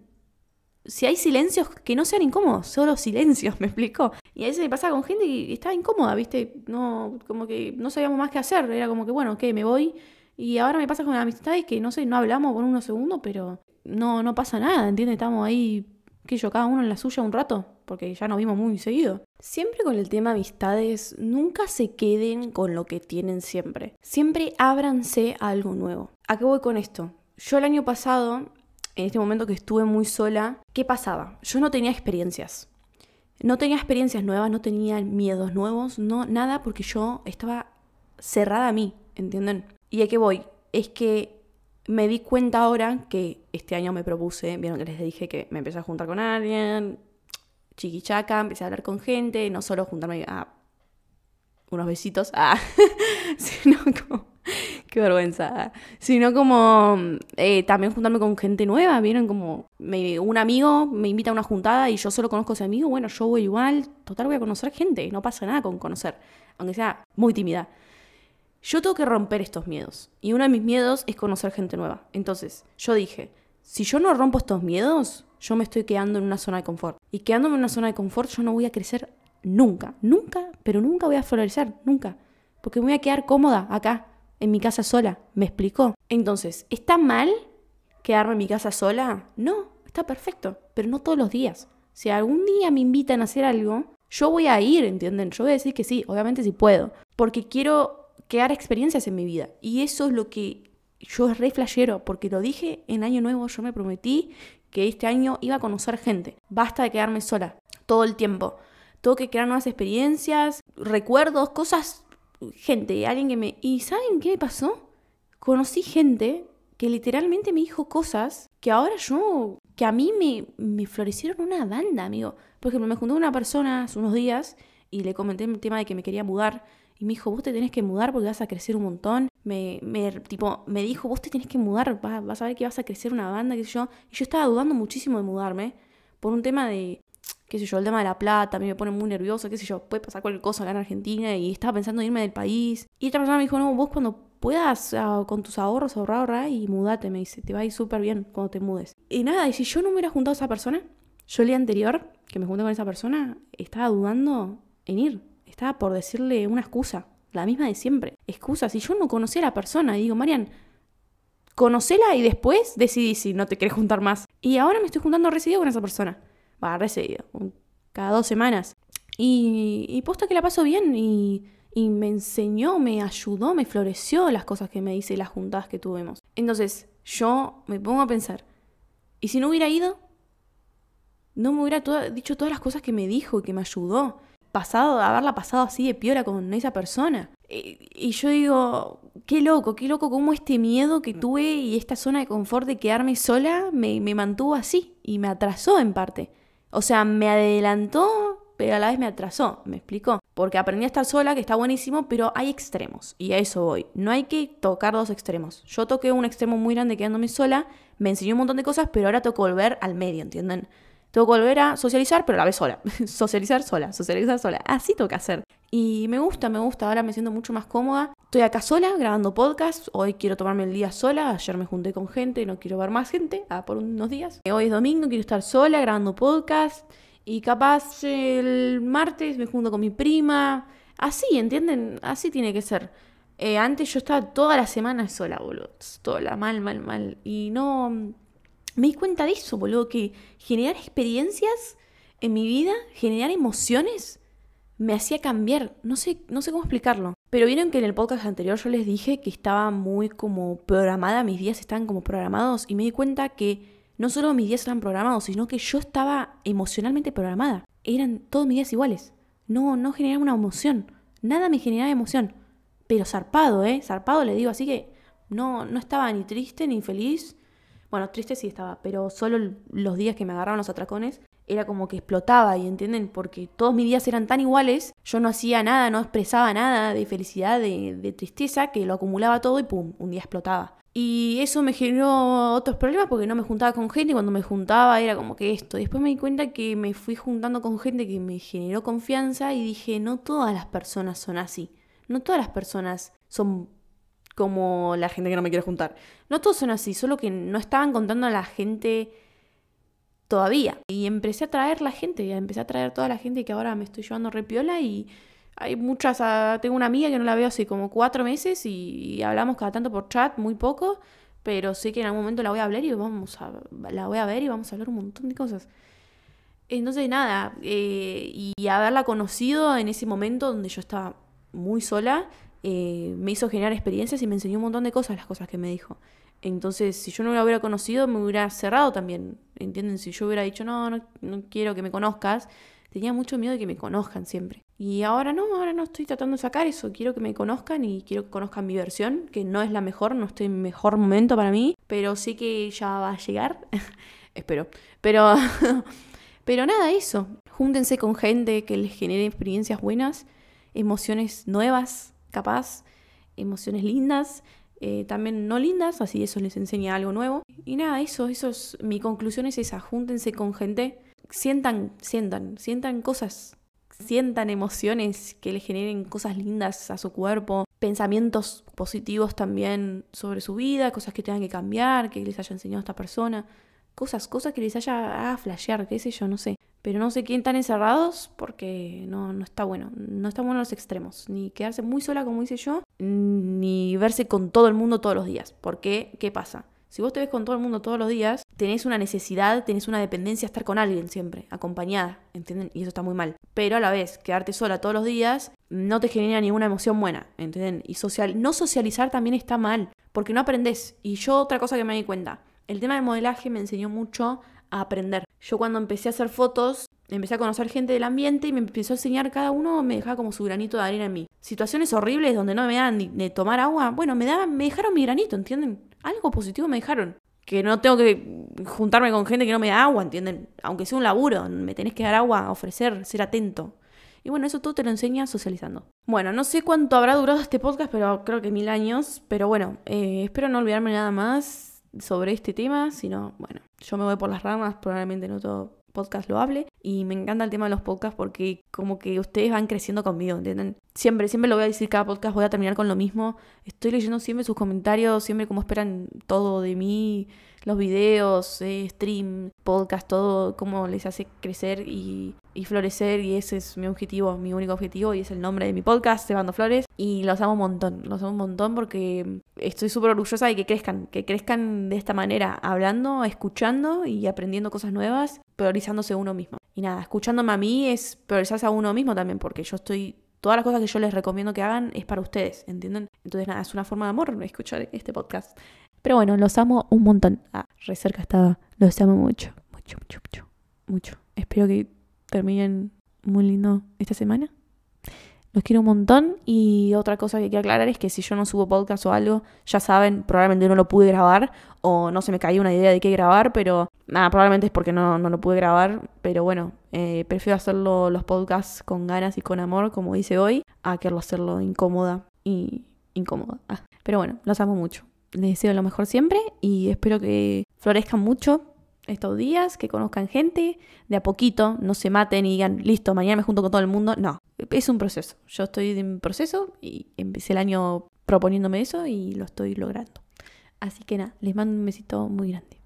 Si hay silencios que no sean incómodos, solo silencios, (laughs) ¿me explico? Y a veces me pasa con gente que estaba incómoda, ¿viste? No, como que no sabíamos más qué hacer, era como que, bueno, ok, me voy. Y ahora me pasa con amistades que, no sé, no hablamos por unos segundos, pero no, no pasa nada, ¿entiendes? Estamos ahí, qué yo, cada uno en la suya un rato porque ya nos vimos muy seguido. Siempre con el tema amistades, nunca se queden con lo que tienen siempre. Siempre ábranse a algo nuevo. ¿A qué voy con esto? Yo el año pasado, en este momento que estuve muy sola, ¿qué pasaba? Yo no tenía experiencias. No tenía experiencias nuevas, no tenía miedos nuevos, no nada porque yo estaba cerrada a mí, ¿entienden? ¿Y a qué voy? Es que me di cuenta ahora que este año me propuse, vieron que les dije que me empecé a juntar con alguien, chiquichaca, empecé a hablar con gente, no solo juntarme a unos besitos, ah, (laughs) sino como, qué vergüenza, sino como eh, también juntarme con gente nueva, vieron como un amigo me invita a una juntada y yo solo conozco ese amigo, bueno, yo voy igual, total voy a conocer gente, no pasa nada con conocer, aunque sea muy tímida. Yo tengo que romper estos miedos y uno de mis miedos es conocer gente nueva. Entonces, yo dije, si yo no rompo estos miedos, yo me estoy quedando en una zona de confort. Y quedándome en una zona de confort yo no voy a crecer nunca, nunca, pero nunca voy a florecer, nunca. Porque me voy a quedar cómoda acá, en mi casa sola. ¿Me explicó? Entonces, ¿está mal quedarme en mi casa sola? No, está perfecto, pero no todos los días. Si algún día me invitan a hacer algo, yo voy a ir, ¿entienden? Yo voy a decir que sí, obviamente sí puedo, porque quiero crear experiencias en mi vida. Y eso es lo que yo es re flashero, porque lo dije en Año Nuevo, yo me prometí que este año iba a conocer gente. Basta de quedarme sola todo el tiempo. Tengo que crear nuevas experiencias, recuerdos, cosas, gente, alguien que me... ¿Y saben qué pasó? Conocí gente que literalmente me dijo cosas que ahora yo, que a mí me, me florecieron una banda, amigo. Por ejemplo, me junté con una persona hace unos días y le comenté el tema de que me quería mudar. Y me dijo, vos te tenés que mudar porque vas a crecer un montón. Me, me, tipo, me dijo, vos te tenés que mudar, vas, vas, a ver que vas a crecer una banda, qué sé yo. Y yo estaba dudando muchísimo de mudarme por un tema de, qué sé yo, el tema de la plata, a mí me pone muy nervioso, qué sé yo, puede pasar cualquier cosa acá en Argentina y estaba pensando en irme del país. Y esta persona me dijo, no, vos cuando puedas ah, con tus ahorros ahorrar, ahorrar y mudate, me dice, te va a ir súper bien cuando te mudes. Y nada, y si yo no me hubiera juntado a esa persona, Yo el día anterior que me junté con esa persona, estaba dudando en ir. Estaba por decirle una excusa, la misma de siempre. Excusa, si yo no conocía a la persona y digo, Marian, conocela y después decidí si no te querés juntar más. Y ahora me estoy juntando residido con esa persona. Va, residido, cada dos semanas. Y, y posta que la paso bien y, me enseñó, me ayudó, me floreció las cosas que me dice y las juntadas que tuvimos. Entonces, yo me pongo a pensar, ¿y si no hubiera ido? no me hubiera dicho todas las cosas que me dijo y que me ayudó. Pasado, haberla pasado así de piola con esa persona. Y, yo digo, qué loco, qué loco cómo este miedo que tuve y esta zona de confort de quedarme sola me, me mantuvo así y me atrasó en parte. O sea, me adelantó, pero a la vez me atrasó, ¿me explicó? Porque aprendí a estar sola, que está buenísimo, pero hay extremos. Y a eso voy. No hay que tocar dos extremos. Yo toqué un extremo muy grande quedándome sola, me enseñó un montón de cosas, pero ahora toco volver al medio, ¿entienden? Tengo que volver a socializar, pero a la vez sola. (laughs) socializar sola, socializar sola. Así que hacer. Y me gusta, me gusta. Ahora me siento mucho más cómoda. Estoy acá sola grabando podcast. Hoy quiero tomarme el día sola. Ayer me junté con gente, no quiero ver más gente. Ah, por unos días. Hoy es domingo, quiero estar sola grabando podcast. Y capaz el martes me junto con mi prima. Así, ¿entienden? Así tiene que ser. Eh, antes yo estaba toda la semana sola, boludo. Toda mal, mal, mal. Y no me di cuenta de eso, boludo, que generar experiencias en mi vida, generar emociones, me hacía cambiar. No sé, no sé cómo explicarlo. Pero vieron que en el podcast anterior yo les dije que estaba muy como programada, mis días estaban como programados y me di cuenta que no solo mis días estaban programados, sino que yo estaba emocionalmente programada. Eran todos mis días iguales. No, no generaba una emoción. Nada me generaba emoción. Pero zarpado, ¿eh? Zarpado le digo, así que no, no estaba ni triste ni feliz bueno, triste sí estaba, pero solo los días que me agarraron los atracones era como que explotaba, y entienden, porque todos mis días eran tan iguales, yo no hacía nada, no expresaba nada de felicidad, de, tristeza, que lo acumulaba todo y pum, un día explotaba. Y eso me generó otros problemas porque no me juntaba con gente y cuando me juntaba era como que esto. Después me di cuenta que me fui juntando con gente que me generó confianza y dije, no todas las personas son así. No todas las personas son como la gente que no me quiere juntar. No todos son así, solo que no estaban contando a la gente todavía. Y empecé a traer la gente, empecé a traer toda la gente que ahora me estoy llevando repiola y hay muchas, ah, tengo una amiga que no la veo hace como cuatro meses y, hablamos cada tanto por chat, muy poco, pero sé que en algún momento la voy a hablar y vamos a, la voy a ver y vamos a hablar un montón de cosas. Entonces nada, eh, y haberla conocido en ese momento donde yo estaba muy sola, eh, me hizo generar experiencias y me enseñó un montón de cosas, las cosas que me dijo. Entonces, si yo no la hubiera conocido, me hubiera cerrado también. ¿Entienden? Si yo hubiera dicho, no, no, no quiero que me conozcas, tenía mucho miedo de que me conozcan siempre. Y ahora no, ahora no estoy tratando de sacar eso. Quiero que me conozcan y quiero que conozcan mi versión, que no es la mejor, no estoy en mejor momento para mí, pero sé que ya va a llegar. (laughs) Espero. Pero, (laughs) pero nada, eso. Júntense con gente que les genere experiencias buenas, emociones nuevas, capaz, emociones lindas, eh, también no lindas, así eso les enseña algo nuevo. Y nada, eso, eso es, mi conclusión es esa, júntense con gente, sientan, sientan, sientan cosas, sientan emociones que les generen cosas lindas a su cuerpo, pensamientos positivos también sobre su vida, cosas que tengan que cambiar, que les haya enseñado esta persona, cosas, cosas que les haya a flashear, qué sé yo, no sé. Pero no sé quién están encerrados porque no, no está bueno. No está bueno los extremos. Ni quedarse muy sola, como hice yo, ni verse con todo el mundo todos los días. Porque, ¿qué pasa? Si vos te ves con todo el mundo todos los días, tenés una necesidad, tenés una dependencia a estar con alguien siempre, acompañada, ¿entienden? Y eso está muy mal. Pero a la vez, quedarte sola todos los días no te genera ninguna emoción buena, ¿entienden? Y social, no socializar también está mal, porque no aprendés. Y yo otra cosa que me di cuenta, el tema del modelaje me enseñó mucho a aprender. Yo cuando empecé a hacer fotos, empecé a conocer gente del ambiente y me empezó a enseñar cada uno, me dejaba como su granito de arena en mí. Situaciones horribles donde no me daban ni de tomar agua, bueno, me daban, me dejaron mi granito, ¿entienden? Algo positivo me dejaron. Que no tengo que juntarme con gente que no me da agua, ¿entienden? Aunque sea un laburo, me tenés que dar agua, ofrecer, ser atento. Y bueno, eso todo te lo enseña socializando. Bueno, no sé cuánto habrá durado este podcast, pero creo que mil años. Pero bueno, eh, espero no olvidarme nada más sobre este tema, sino, bueno, yo me voy por las ramas, probablemente no todo podcast lo hable. Y me encanta el tema de los podcasts porque como que ustedes van creciendo conmigo, ¿entienden? Siempre, siempre lo voy a decir cada podcast, voy a terminar con lo mismo. Estoy leyendo siempre sus comentarios, siempre como esperan todo de mí, los videos, eh, stream, podcast, todo, cómo les hace crecer y, florecer. Y ese es mi objetivo, mi único objetivo, y es el nombre de mi podcast, Cebando Flores. Y los amo un montón, los amo un montón porque estoy súper orgullosa de que crezcan, que crezcan de esta manera, hablando, escuchando y aprendiendo cosas nuevas, priorizándose uno mismo. Y nada, escuchándome a mí es priorizarse a uno mismo también, porque yo estoy todas las cosas que yo les recomiendo que hagan es para ustedes, ¿entienden? Entonces, nada, es una forma de amor escuchar este podcast. Pero bueno, los amo un montón. Ah, re cerca estaba. Los amo mucho, mucho, mucho, mucho. Espero que terminen muy lindo esta semana. Los quiero un montón y otra cosa que quiero aclarar es que si yo no subo podcast o algo, ya saben, probablemente no lo pude grabar o no se me cayó una idea de qué grabar, pero nada, probablemente es porque no, no lo pude grabar, pero bueno, eh, prefiero hacerlo los podcasts con ganas y con amor, como dice hoy, a que hacerlo incómoda y incómoda. Ah, pero bueno, los amo mucho. Les deseo lo mejor siempre y espero que florezcan mucho estos días, que conozcan gente, de a poquito, no se maten y digan, listo, mañana me junto con todo el mundo. No, es un proceso. Yo estoy en proceso y empecé el año proponiéndome eso y lo estoy logrando. Así que nada, les mando un besito muy grande.